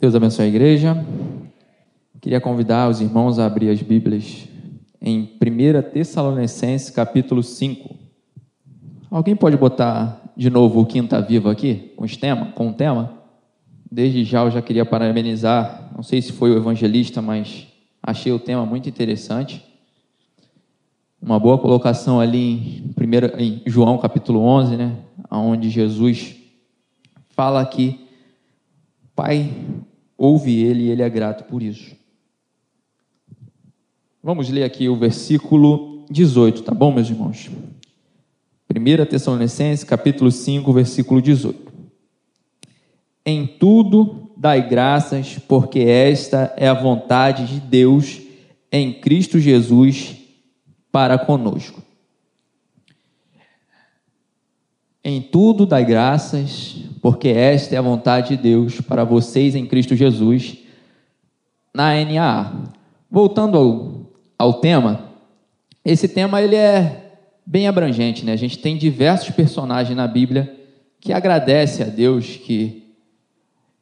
Deus abençoe a igreja. Queria convidar os irmãos a abrir as Bíblias em 1 Tessalonicenses, capítulo 5. Alguém pode botar de novo o Quinta Viva aqui, com, tema, com o tema? Desde já eu já queria parabenizar, não sei se foi o evangelista, mas achei o tema muito interessante. Uma boa colocação ali em, primeiro, em João capítulo 11, né? onde Jesus fala que Pai ouve ele e ele é grato por isso. Vamos ler aqui o versículo 18, tá bom, meus irmãos? 1 Tessalonicenses, capítulo 5, versículo 18. Em tudo dai graças, porque esta é a vontade de Deus em Cristo Jesus para conosco. Em tudo dai graças, porque esta é a vontade de Deus para vocês em Cristo Jesus, na NAA. Voltando ao, ao tema, esse tema ele é bem abrangente, né? A gente tem diversos personagens na Bíblia que agradece a Deus, que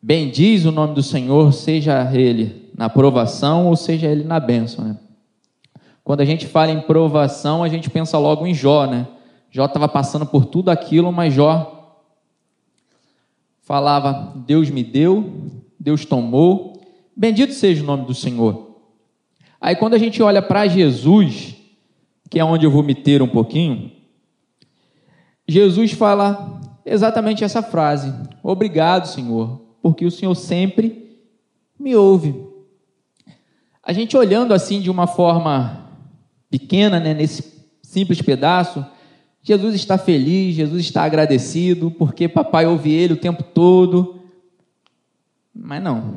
bendiz o nome do Senhor, seja ele na provação ou seja ele na bênção, né? Quando a gente fala em provação, a gente pensa logo em Jó, né? Jó estava passando por tudo aquilo, mas Jó falava: Deus me deu, Deus tomou, bendito seja o nome do Senhor. Aí quando a gente olha para Jesus, que é onde eu vou me ter um pouquinho, Jesus fala exatamente essa frase: Obrigado, Senhor, porque o Senhor sempre me ouve. A gente olhando assim de uma forma pequena, né, nesse simples pedaço, Jesus está feliz, Jesus está agradecido, porque papai ouve ele o tempo todo. Mas não.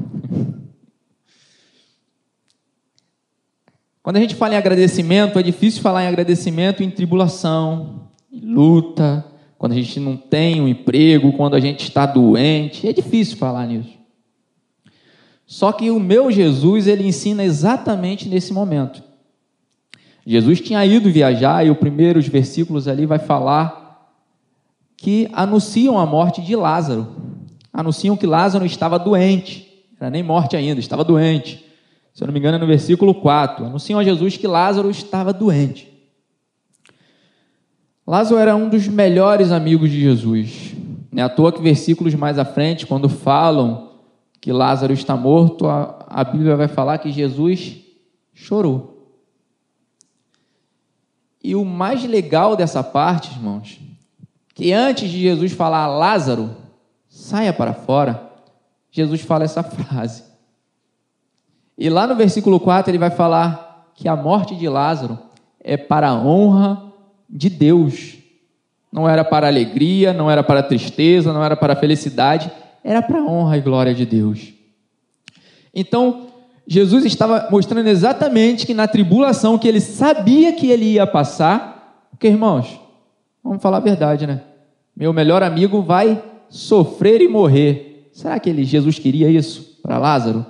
Quando a gente fala em agradecimento, é difícil falar em agradecimento em tribulação, em luta, quando a gente não tem um emprego, quando a gente está doente, é difícil falar nisso. Só que o meu Jesus, ele ensina exatamente nesse momento. Jesus tinha ido viajar e os primeiros versículos ali vai falar que anunciam a morte de Lázaro. Anunciam que Lázaro estava doente. Era nem morte ainda, estava doente. Se eu não me engano, é no versículo 4. Anunciam a Jesus que Lázaro estava doente. Lázaro era um dos melhores amigos de Jesus. Não é à toa que versículos mais à frente, quando falam que Lázaro está morto, a, a Bíblia vai falar que Jesus chorou. E o mais legal dessa parte, irmãos, que antes de Jesus falar Lázaro, saia para fora, Jesus fala essa frase. E lá no versículo 4 ele vai falar que a morte de Lázaro é para a honra de Deus. Não era para alegria, não era para tristeza, não era para felicidade, era para a honra e glória de Deus. Então, Jesus estava mostrando exatamente que na tribulação que ele sabia que ele ia passar, porque irmãos, vamos falar a verdade, né? Meu melhor amigo vai sofrer e morrer. Será que ele, Jesus queria isso para Lázaro?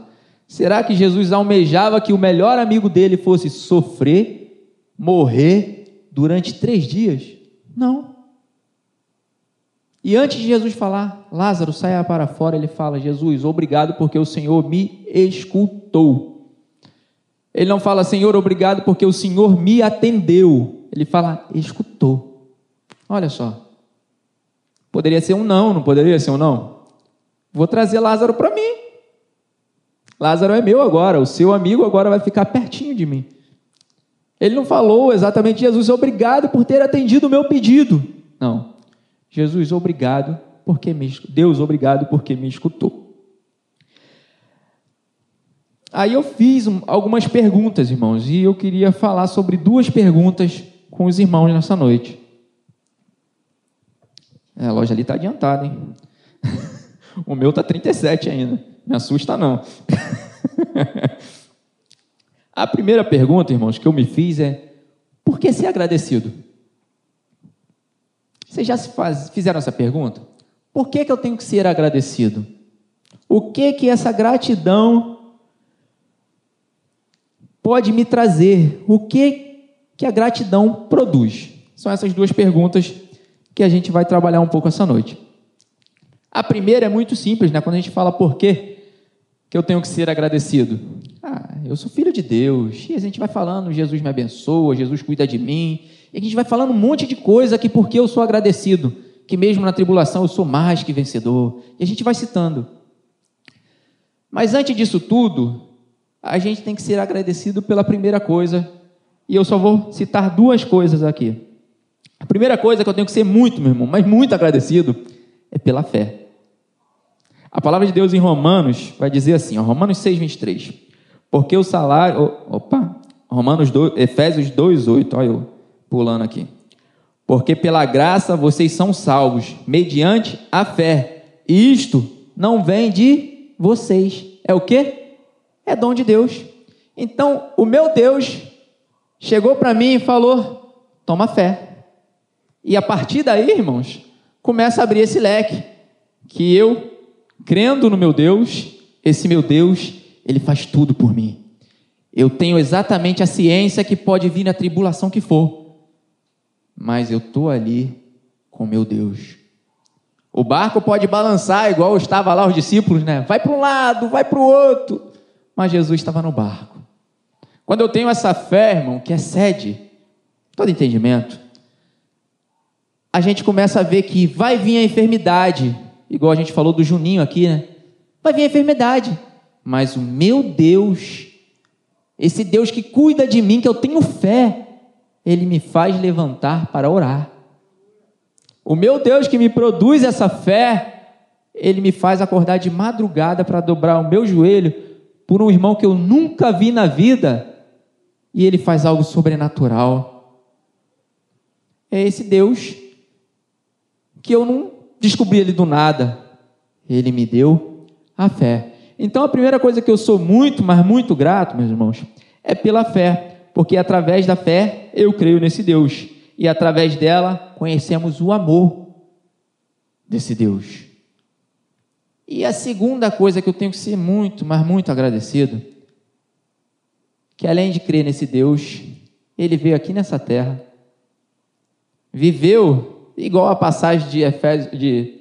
Será que Jesus almejava que o melhor amigo dele fosse sofrer, morrer durante três dias? Não. E antes de Jesus falar, Lázaro, saia para fora, ele fala: Jesus, obrigado porque o Senhor me escutou. Ele não fala, Senhor, obrigado porque o Senhor me atendeu. Ele fala, escutou. Olha só. Poderia ser um não, não poderia ser um não? Vou trazer Lázaro para mim. Lázaro é meu agora, o seu amigo agora vai ficar pertinho de mim. Ele não falou exatamente, Jesus, obrigado por ter atendido o meu pedido. Não. Jesus, obrigado porque me Deus, obrigado porque me escutou. Aí eu fiz algumas perguntas, irmãos, e eu queria falar sobre duas perguntas com os irmãos nessa noite. É, a loja ali está adiantada, hein? o meu está 37 ainda. Me assusta não. a primeira pergunta, irmãos, que eu me fiz é: por que ser agradecido? Vocês já se faz, fizeram essa pergunta? Por que, que eu tenho que ser agradecido? O que que essa gratidão pode me trazer? O que que a gratidão produz? São essas duas perguntas que a gente vai trabalhar um pouco essa noite. A primeira é muito simples, né? Quando a gente fala por quê, que eu tenho que ser agradecido? Ah, eu sou filho de Deus. E a gente vai falando, Jesus me abençoa, Jesus cuida de mim. E a gente vai falando um monte de coisa aqui porque eu sou agradecido. Que mesmo na tribulação eu sou mais que vencedor. E a gente vai citando. Mas antes disso tudo, a gente tem que ser agradecido pela primeira coisa. E eu só vou citar duas coisas aqui. A primeira coisa que eu tenho que ser muito, meu irmão, mas muito agradecido, é pela fé. A palavra de Deus em Romanos vai dizer assim, ó, Romanos 6, 23. Porque o salário. Opa! Romanos 2, Efésios 2, 8. Olha eu pulando aqui. Porque pela graça vocês são salvos, mediante a fé. E isto não vem de vocês. É o quê? É dom de Deus. Então, o meu Deus chegou para mim e falou: toma fé. E a partir daí, irmãos, começa a abrir esse leque. Que eu, crendo no meu Deus, esse meu Deus, ele faz tudo por mim. Eu tenho exatamente a ciência que pode vir na tribulação que for, mas eu estou ali com meu Deus. O barco pode balançar, igual estava lá os discípulos, né? Vai para um lado, vai para o outro. Mas Jesus estava no barco. Quando eu tenho essa fé, irmão, que excede todo entendimento, a gente começa a ver que vai vir a enfermidade, igual a gente falou do Juninho aqui, né? Vai vir a enfermidade, mas o meu Deus, esse Deus que cuida de mim, que eu tenho fé, ele me faz levantar para orar. O meu Deus que me produz essa fé, ele me faz acordar de madrugada para dobrar o meu joelho por um irmão que eu nunca vi na vida, e ele faz algo sobrenatural. É esse Deus que eu não descobri ele do nada. Ele me deu a fé. Então a primeira coisa que eu sou muito, mas muito grato, meus irmãos, é pela fé, porque através da fé eu creio nesse Deus e através dela conhecemos o amor desse Deus. E a segunda coisa que eu tenho que ser muito, mas muito agradecido, que além de crer nesse Deus, ele veio aqui nessa terra, viveu igual a passagem de, de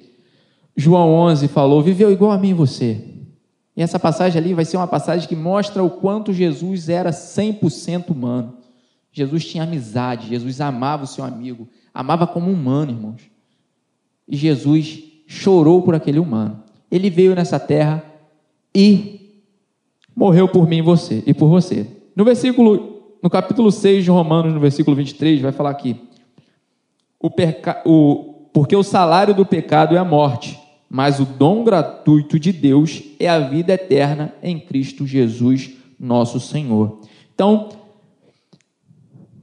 João 11 falou, viveu igual a mim e você. E essa passagem ali vai ser uma passagem que mostra o quanto Jesus era 100% humano. Jesus tinha amizade, Jesus amava o seu amigo, amava como humano, irmãos. E Jesus chorou por aquele humano. Ele veio nessa terra e morreu por mim e você e por você. No versículo no capítulo 6 de Romanos, no versículo 23, vai falar aqui: o perca... o... porque o salário do pecado é a morte, mas o dom gratuito de Deus é a vida eterna em Cristo Jesus, nosso Senhor. Então,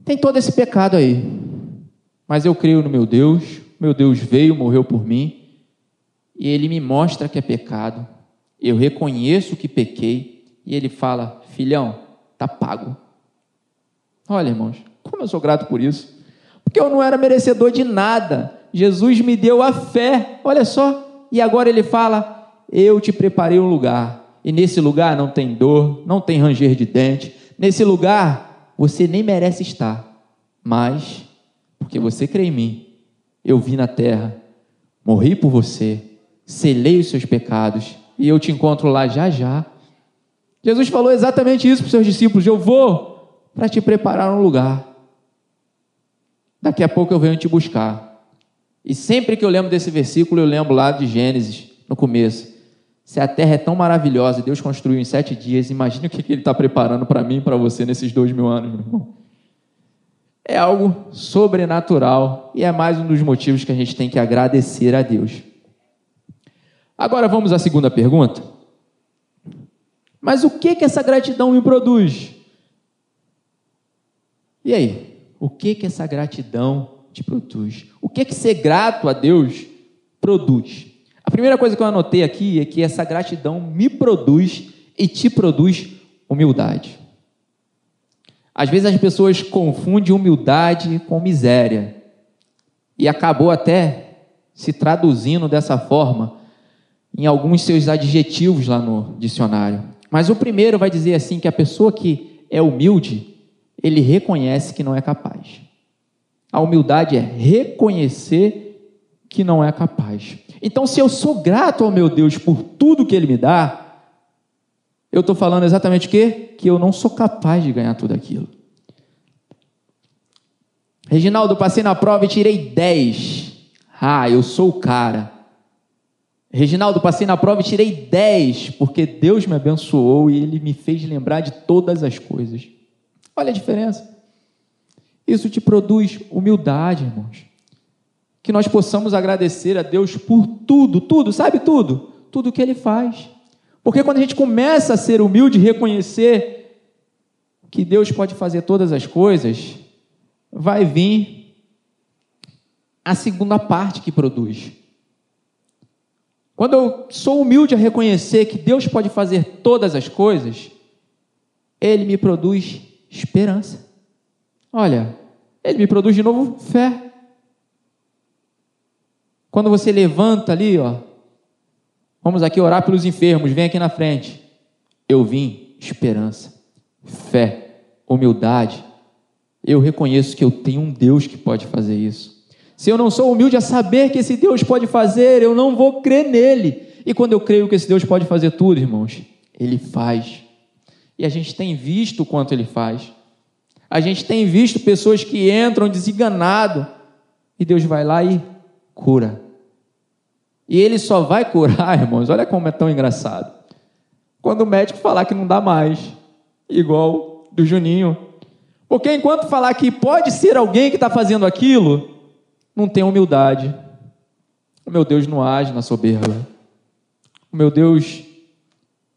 tem todo esse pecado aí, mas eu creio no meu Deus, meu Deus veio, morreu por mim, e ele me mostra que é pecado, eu reconheço que pequei, e ele fala: filhão, tá pago. Olha, irmãos, como eu sou grato por isso porque eu não era merecedor de nada. Jesus me deu a fé, olha só, e agora ele fala: Eu te preparei um lugar, e nesse lugar não tem dor, não tem ranger de dente, nesse lugar você nem merece estar, mas, porque você crê em mim, eu vim na terra, morri por você, selei os seus pecados, e eu te encontro lá já já. Jesus falou exatamente isso para os seus discípulos: Eu vou para te preparar um lugar. Daqui a pouco eu venho te buscar. E sempre que eu lembro desse versículo, eu lembro lá de Gênesis, no começo. Se a terra é tão maravilhosa Deus construiu em sete dias, imagine o que Ele está preparando para mim e para você nesses dois mil anos, meu irmão. É algo sobrenatural e é mais um dos motivos que a gente tem que agradecer a Deus. Agora vamos à segunda pergunta. Mas o que que essa gratidão me produz? E aí? o que que essa gratidão te produz? O que que ser grato a Deus produz? A primeira coisa que eu anotei aqui é que essa gratidão me produz e te produz humildade. Às vezes as pessoas confundem humildade com miséria. E acabou até se traduzindo dessa forma em alguns seus adjetivos lá no dicionário. Mas o primeiro vai dizer assim que a pessoa que é humilde, ele reconhece que não é capaz. A humildade é reconhecer que não é capaz. Então, se eu sou grato ao meu Deus por tudo que ele me dá, eu estou falando exatamente o quê? Que eu não sou capaz de ganhar tudo aquilo. Reginaldo, passei na prova e tirei 10. Ah, eu sou o cara. Reginaldo, passei na prova e tirei 10, porque Deus me abençoou e Ele me fez lembrar de todas as coisas. Olha a diferença. Isso te produz humildade, irmãos. Que nós possamos agradecer a Deus por tudo, tudo, sabe tudo? Tudo que Ele faz. Porque quando a gente começa a ser humilde reconhecer que Deus pode fazer todas as coisas, vai vir a segunda parte que produz. Quando eu sou humilde a reconhecer que Deus pode fazer todas as coisas, Ele me produz esperança. Olha, Ele me produz de novo fé. Quando você levanta ali, ó, vamos aqui orar pelos enfermos, vem aqui na frente. Eu vim esperança, fé, humildade, eu reconheço que eu tenho um Deus que pode fazer isso. Se eu não sou humilde a saber que esse Deus pode fazer, eu não vou crer nele. E quando eu creio que esse Deus pode fazer tudo, irmãos, ele faz. E a gente tem visto o quanto ele faz. A gente tem visto pessoas que entram desenganado e Deus vai lá e cura. E ele só vai curar, irmãos, olha como é tão engraçado. Quando o médico falar que não dá mais, igual do Juninho, porque enquanto falar que pode ser alguém que está fazendo aquilo, não tem humildade. O meu Deus não age na soberba. O meu Deus,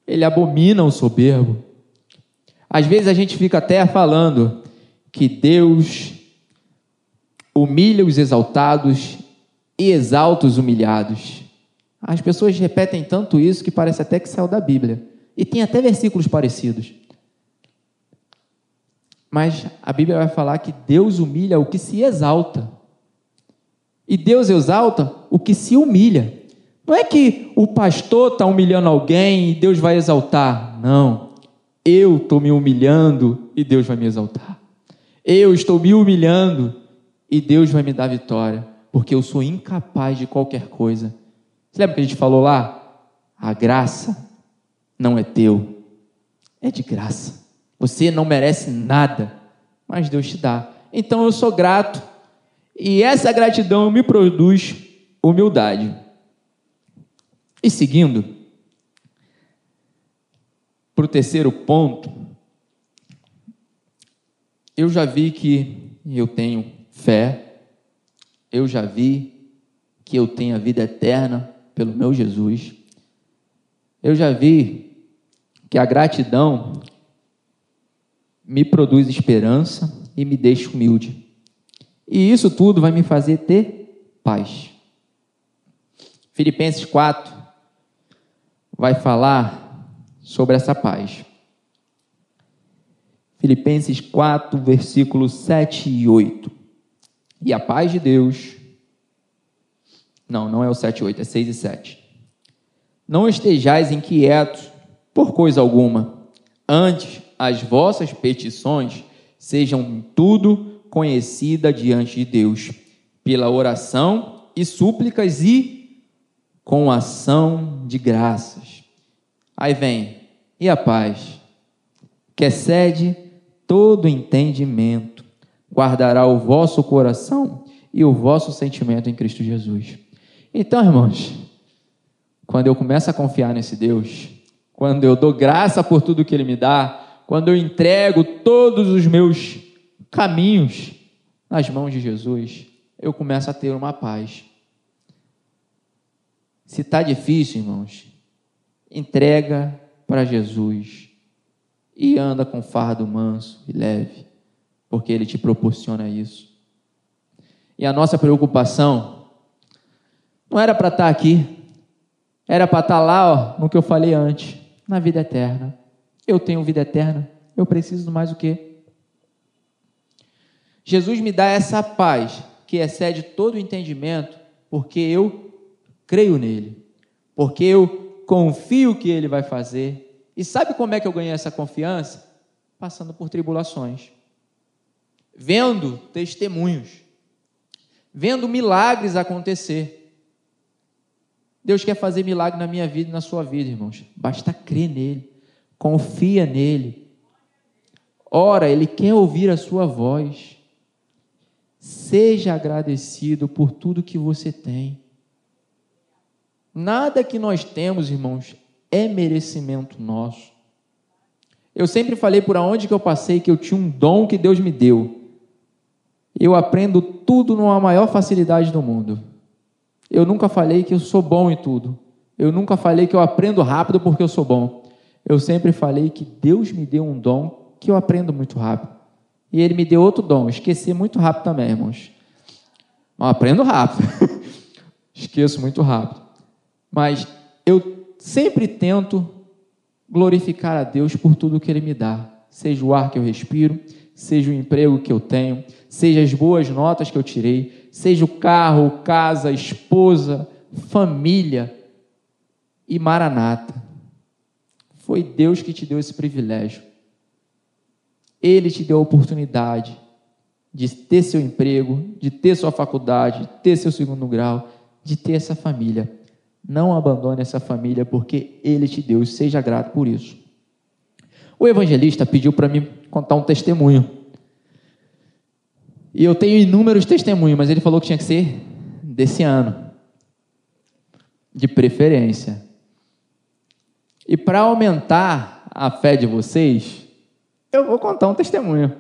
ele abomina o soberbo. Às vezes a gente fica até falando que Deus humilha os exaltados e exalta os humilhados. As pessoas repetem tanto isso que parece até que saiu da Bíblia. E tem até versículos parecidos. Mas a Bíblia vai falar que Deus humilha o que se exalta. E Deus exalta o que se humilha. Não é que o pastor está humilhando alguém e Deus vai exaltar. Não. Eu estou me humilhando e Deus vai me exaltar. Eu estou me humilhando e Deus vai me dar vitória. Porque eu sou incapaz de qualquer coisa. Você lembra que a gente falou lá? A graça não é teu, é de graça. Você não merece nada, mas Deus te dá. Então eu sou grato. E essa gratidão me produz humildade. E seguindo, para o terceiro ponto, eu já vi que eu tenho fé, eu já vi que eu tenho a vida eterna pelo meu Jesus, eu já vi que a gratidão me produz esperança e me deixa humilde. E isso tudo vai me fazer ter paz. Filipenses 4 vai falar sobre essa paz. Filipenses 4, versículos 7 e 8. E a paz de Deus. Não, não é o 7 e 8, é 6 e 7. Não estejais inquietos por coisa alguma, antes as vossas petições sejam tudo conhecida diante de Deus, pela oração e súplicas e com ação de graças. Aí vem, e a paz, que excede todo entendimento, guardará o vosso coração e o vosso sentimento em Cristo Jesus. Então, irmãos, quando eu começo a confiar nesse Deus, quando eu dou graça por tudo que Ele me dá, quando eu entrego todos os meus caminhos nas mãos de Jesus, eu começo a ter uma paz. Se está difícil, irmãos, entrega para Jesus e anda com fardo manso e leve, porque Ele te proporciona isso. E a nossa preocupação não era para estar tá aqui, era para estar tá lá, ó, no que eu falei antes, na vida eterna. Eu tenho vida eterna. Eu preciso mais o quê? Jesus me dá essa paz que excede todo o entendimento, porque eu creio nele, porque eu confio que ele vai fazer. E sabe como é que eu ganhei essa confiança? Passando por tribulações, vendo testemunhos, vendo milagres acontecer. Deus quer fazer milagre na minha vida e na sua vida, irmãos. Basta crer nele confia nele. Ora, ele quer ouvir a sua voz. Seja agradecido por tudo que você tem. Nada que nós temos, irmãos, é merecimento nosso. Eu sempre falei por aonde que eu passei que eu tinha um dom que Deus me deu. Eu aprendo tudo numa maior facilidade do mundo. Eu nunca falei que eu sou bom em tudo. Eu nunca falei que eu aprendo rápido porque eu sou bom. Eu sempre falei que Deus me deu um dom que eu aprendo muito rápido. E Ele me deu outro dom, esquecer muito rápido também, irmãos. Aprendo rápido. Esqueço muito rápido. Mas eu sempre tento glorificar a Deus por tudo que Ele me dá. Seja o ar que eu respiro, seja o emprego que eu tenho, seja as boas notas que eu tirei, seja o carro, casa, esposa, família e maranata. Foi Deus que te deu esse privilégio. Ele te deu a oportunidade de ter seu emprego, de ter sua faculdade, de ter seu segundo grau, de ter essa família. Não abandone essa família porque Ele te deu e seja grato por isso. O evangelista pediu para mim contar um testemunho. E eu tenho inúmeros testemunhos, mas ele falou que tinha que ser desse ano, de preferência. E para aumentar a fé de vocês, eu vou contar um testemunho.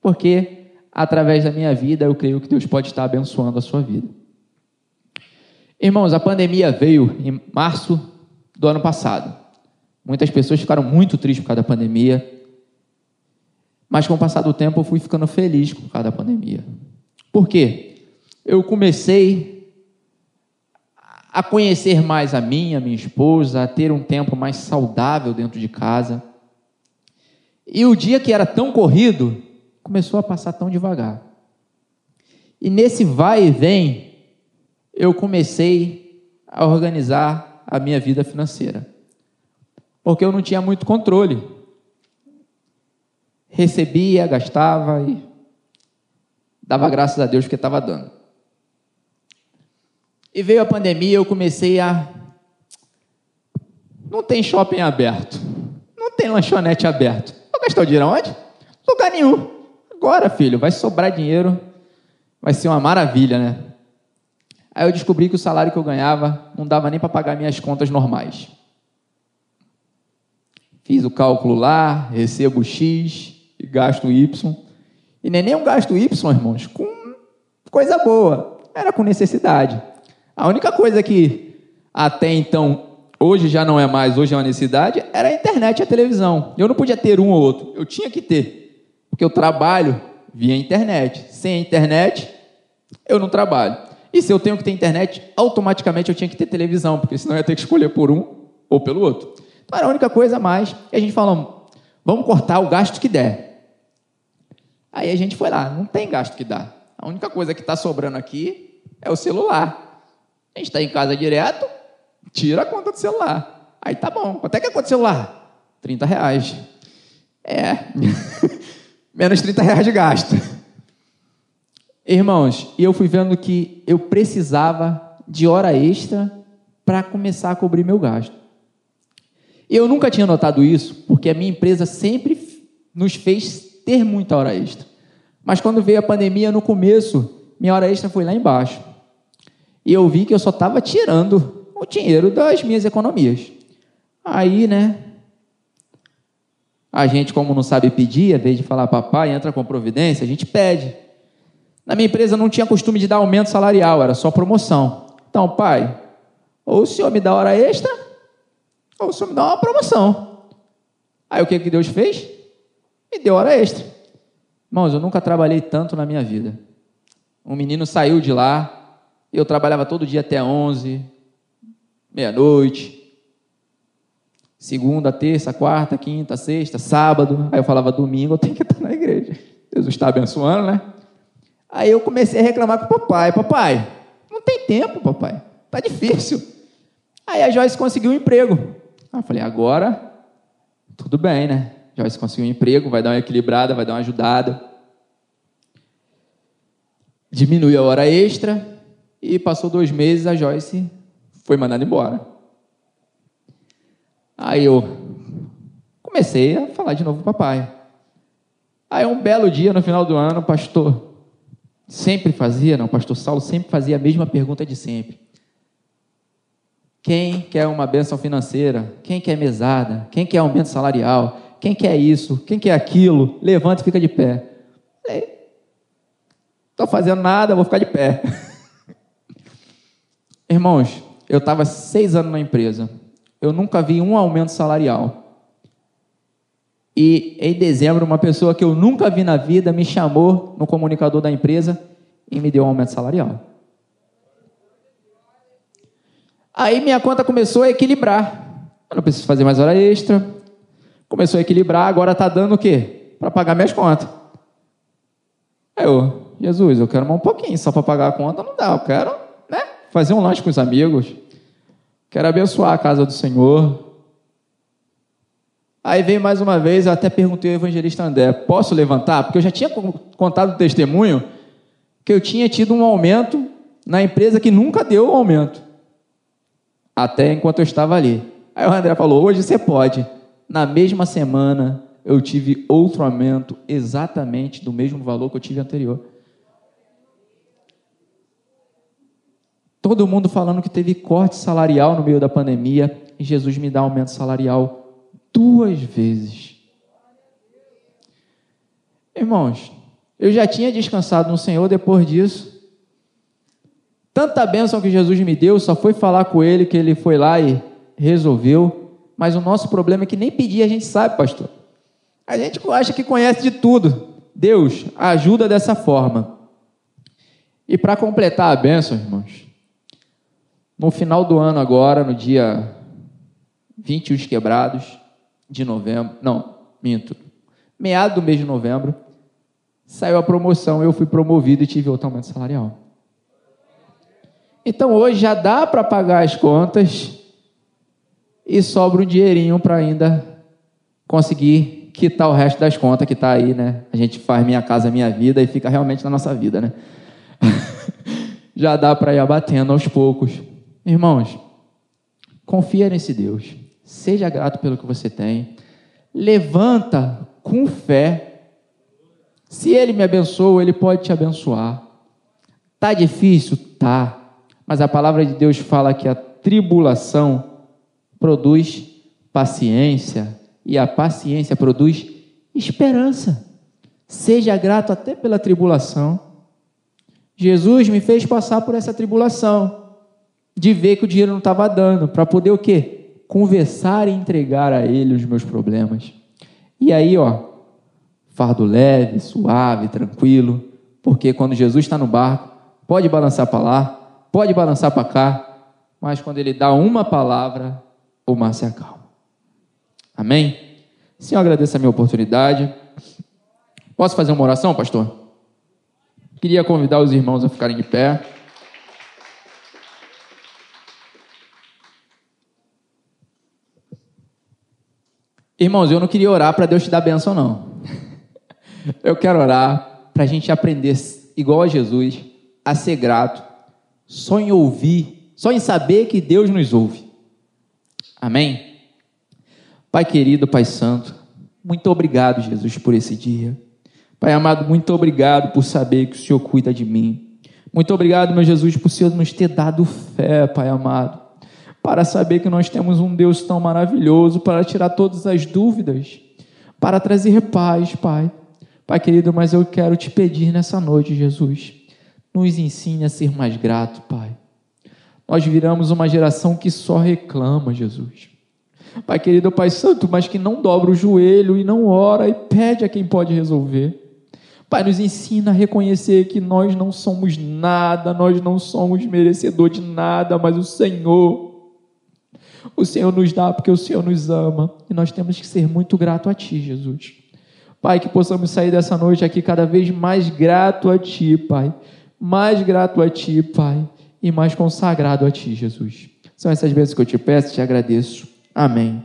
Porque através da minha vida eu creio que Deus pode estar abençoando a sua vida. Irmãos, a pandemia veio em março do ano passado. Muitas pessoas ficaram muito tristes por causa da pandemia. Mas com o passar do tempo eu fui ficando feliz por causa da pandemia. Por quê? Eu comecei a conhecer mais a minha, a minha esposa, a ter um tempo mais saudável dentro de casa. E o dia que era tão corrido começou a passar tão devagar. E nesse vai e vem, eu comecei a organizar a minha vida financeira. Porque eu não tinha muito controle. Recebia, gastava e dava graças a Deus porque estava dando. E veio a pandemia, eu comecei a. Não tem shopping aberto. Não tem lanchonete aberto. Vou gastar o dinheiro onde? Lugar nenhum. Agora, filho, vai sobrar dinheiro. Vai ser uma maravilha, né? Aí eu descobri que o salário que eu ganhava não dava nem para pagar minhas contas normais. Fiz o cálculo lá, recebo X e gasto Y. E nem, nem um gasto Y, irmãos, com coisa boa. Era com necessidade. A única coisa que até então, hoje já não é mais, hoje é uma necessidade, era a internet e a televisão. Eu não podia ter um ou outro, eu tinha que ter. Porque eu trabalho via internet. Sem a internet, eu não trabalho. E se eu tenho que ter internet, automaticamente eu tinha que ter televisão, porque senão eu ia ter que escolher por um ou pelo outro. Então era a única coisa a mais. E a gente falou, vamos cortar o gasto que der. Aí a gente foi lá, não tem gasto que dá. A única coisa que está sobrando aqui é o celular. A gente está em casa direto, tira a conta do celular. Aí tá bom. Quanto é que é a conta do celular? 30 reais. É. Menos 30 reais de gasto. Irmãos, eu fui vendo que eu precisava de hora extra para começar a cobrir meu gasto. Eu nunca tinha notado isso, porque a minha empresa sempre nos fez ter muita hora extra. Mas quando veio a pandemia no começo, minha hora extra foi lá embaixo. E eu vi que eu só estava tirando o dinheiro das minhas economias. Aí, né? A gente, como não sabe pedir, em vez de falar papai, entra com providência, a gente pede. Na minha empresa não tinha costume de dar aumento salarial, era só promoção. Então, pai, ou o senhor me dá hora extra, ou o senhor me dá uma promoção. Aí o que, que Deus fez? Me deu hora extra. Irmãos, eu nunca trabalhei tanto na minha vida. Um menino saiu de lá, eu trabalhava todo dia até 11, meia-noite. Segunda, terça, quarta, quinta, sexta, sábado. Aí eu falava, domingo eu tenho que estar na igreja. Jesus está abençoando, né? Aí eu comecei a reclamar com o papai. Papai, não tem tempo, papai. Tá difícil. Aí a Joyce conseguiu um emprego. Aí eu falei, agora tudo bem, né? Joyce conseguiu um emprego, vai dar uma equilibrada, vai dar uma ajudada. Diminuiu a hora extra e passou dois meses, a Joyce foi mandada embora. Aí eu, Comecei a falar de novo com o papai. Aí um belo dia, no final do ano, pastor sempre fazia, não, pastor Saulo sempre fazia a mesma pergunta de sempre. Quem quer uma benção financeira? Quem quer mesada? Quem quer aumento salarial? Quem quer isso? Quem quer aquilo? Levanta e fica de pé. Estou fazendo nada, vou ficar de pé. Irmãos, eu estava seis anos na empresa. Eu nunca vi um aumento salarial. E em dezembro, uma pessoa que eu nunca vi na vida me chamou no comunicador da empresa e me deu um aumento salarial. Aí minha conta começou a equilibrar. Eu não preciso fazer mais hora extra. Começou a equilibrar, agora está dando o quê? Para pagar minhas contas. Aí eu, Jesus, eu quero mais um pouquinho, só para pagar a conta não dá. Eu quero né, fazer um lanche com os amigos. Quero abençoar a casa do Senhor. Aí veio mais uma vez, eu até perguntei ao evangelista André: posso levantar? Porque eu já tinha contado o testemunho que eu tinha tido um aumento na empresa que nunca deu aumento. Até enquanto eu estava ali. Aí o André falou: hoje você pode. Na mesma semana, eu tive outro aumento exatamente do mesmo valor que eu tive anterior. Todo mundo falando que teve corte salarial no meio da pandemia e Jesus me dá aumento salarial duas vezes. Irmãos, eu já tinha descansado no Senhor depois disso. Tanta bênção que Jesus me deu, só foi falar com Ele que Ele foi lá e resolveu. Mas o nosso problema é que nem pedir a gente sabe, pastor. A gente acha que conhece de tudo. Deus ajuda dessa forma. E para completar a bênção, irmãos, no final do ano agora, no dia 20 os quebrados, de novembro, não, minto, meado do mês de novembro, saiu a promoção, eu fui promovido e tive outro aumento salarial. Então hoje já dá para pagar as contas e sobra um dinheirinho para ainda conseguir quitar o resto das contas que está aí, né? A gente faz minha casa, minha vida e fica realmente na nossa vida, né? já dá para ir abatendo aos poucos. Irmãos, confia nesse Deus. Seja grato pelo que você tem. Levanta com fé. Se Ele me abençoa, Ele pode te abençoar. Tá difícil? Tá. Mas a palavra de Deus fala que a tribulação produz paciência e a paciência produz esperança. Seja grato até pela tribulação. Jesus me fez passar por essa tribulação, de ver que o dinheiro não estava dando, para poder o quê? Conversar e entregar a Ele os meus problemas. E aí, ó, fardo leve, suave, tranquilo, porque quando Jesus está no barco, pode balançar para lá, pode balançar para cá, mas quando Ele dá uma palavra, o mar se acalma. Amém? Senhor, agradeço a minha oportunidade. Posso fazer uma oração, pastor? Queria convidar os irmãos a ficarem de pé. Irmãos, eu não queria orar para Deus te dar bênção, não. Eu quero orar para a gente aprender, igual a Jesus, a ser grato, só em ouvir, só em saber que Deus nos ouve. Amém? Pai querido, Pai Santo, muito obrigado, Jesus, por esse dia. Pai amado, muito obrigado por saber que o Senhor cuida de mim. Muito obrigado, meu Jesus, por o Senhor nos ter dado fé, Pai amado para saber que nós temos um Deus tão maravilhoso para tirar todas as dúvidas, para trazer paz, Pai. Pai querido, mas eu quero te pedir nessa noite, Jesus, nos ensine a ser mais grato, Pai. Nós viramos uma geração que só reclama, Jesus. Pai querido, Pai Santo, mas que não dobra o joelho e não ora e pede a quem pode resolver. Pai, nos ensina a reconhecer que nós não somos nada, nós não somos merecedor de nada, mas o Senhor o Senhor nos dá porque o Senhor nos ama e nós temos que ser muito grato a Ti, Jesus. Pai, que possamos sair dessa noite aqui cada vez mais grato a Ti, Pai. Mais grato a Ti, Pai. E mais consagrado a Ti, Jesus. São essas vezes que eu te peço e te agradeço. Amém.